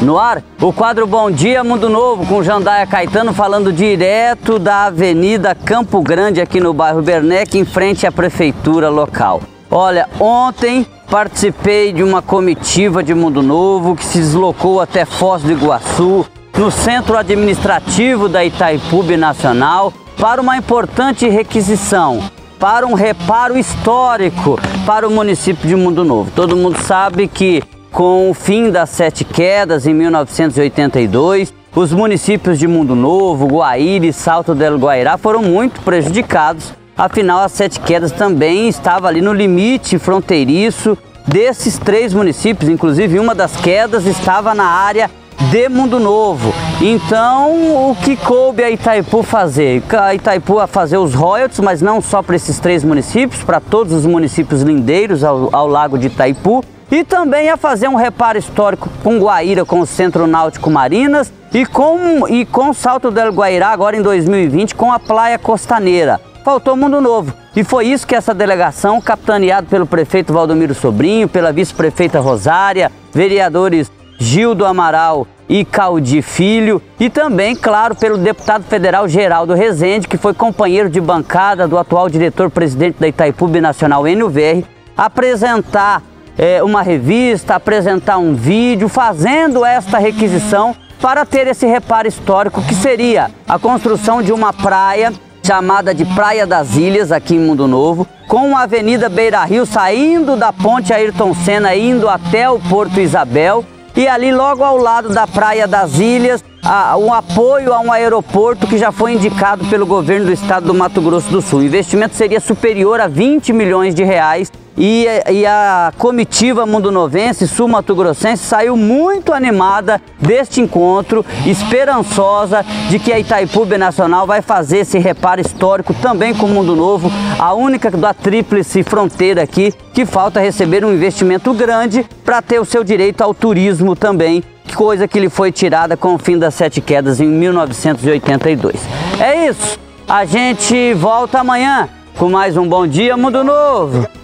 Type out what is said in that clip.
No ar, o quadro Bom Dia Mundo Novo com Jandaia Caetano falando direto da Avenida Campo Grande aqui no bairro Bernec, em frente à prefeitura local. Olha, ontem participei de uma comitiva de Mundo Novo que se deslocou até Foz do Iguaçu, no centro administrativo da Itaipu Nacional, para uma importante requisição, para um reparo histórico para o município de Mundo Novo. Todo mundo sabe que com o fim das sete quedas em 1982, os municípios de Mundo Novo, Guaíra e Salto del Guairá foram muito prejudicados. Afinal, as sete quedas também estava ali no limite fronteiriço desses três municípios. Inclusive, uma das quedas estava na área de Mundo Novo. Então, o que coube a Itaipu fazer? A Itaipu a fazer os royalties, mas não só para esses três municípios, para todos os municípios lindeiros ao, ao lago de Itaipu e também a fazer um reparo histórico com Guaíra, com o Centro Náutico Marinas e com, e com Salto del Guairá agora em 2020 com a Praia Costaneira. Faltou Mundo Novo. E foi isso que essa delegação, capitaneada pelo prefeito Valdomiro Sobrinho, pela vice-prefeita Rosária, vereadores Gildo Amaral e Caldi Filho, e também, claro, pelo deputado federal Geraldo Rezende, que foi companheiro de bancada do atual diretor-presidente da Itaipu Nacional, NUVR, apresentar é, uma revista, apresentar um vídeo fazendo esta requisição para ter esse reparo histórico que seria a construção de uma praia chamada de Praia das Ilhas, aqui em Mundo Novo, com a Avenida Beira Rio saindo da ponte Ayrton Senna, indo até o Porto Isabel, e ali logo ao lado da Praia das Ilhas, a, um apoio a um aeroporto que já foi indicado pelo governo do estado do Mato Grosso do Sul. O investimento seria superior a 20 milhões de reais e, e, a comitiva Mundo Novense, Sul-Mato Grossense, saiu muito animada deste encontro, esperançosa de que a Itaipu Nacional vai fazer esse reparo histórico também com o Mundo Novo, a única da tríplice fronteira aqui que falta receber um investimento grande para ter o seu direito ao turismo também, coisa que lhe foi tirada com o fim das sete quedas em 1982. É isso, a gente volta amanhã com mais um Bom Dia Mundo Novo.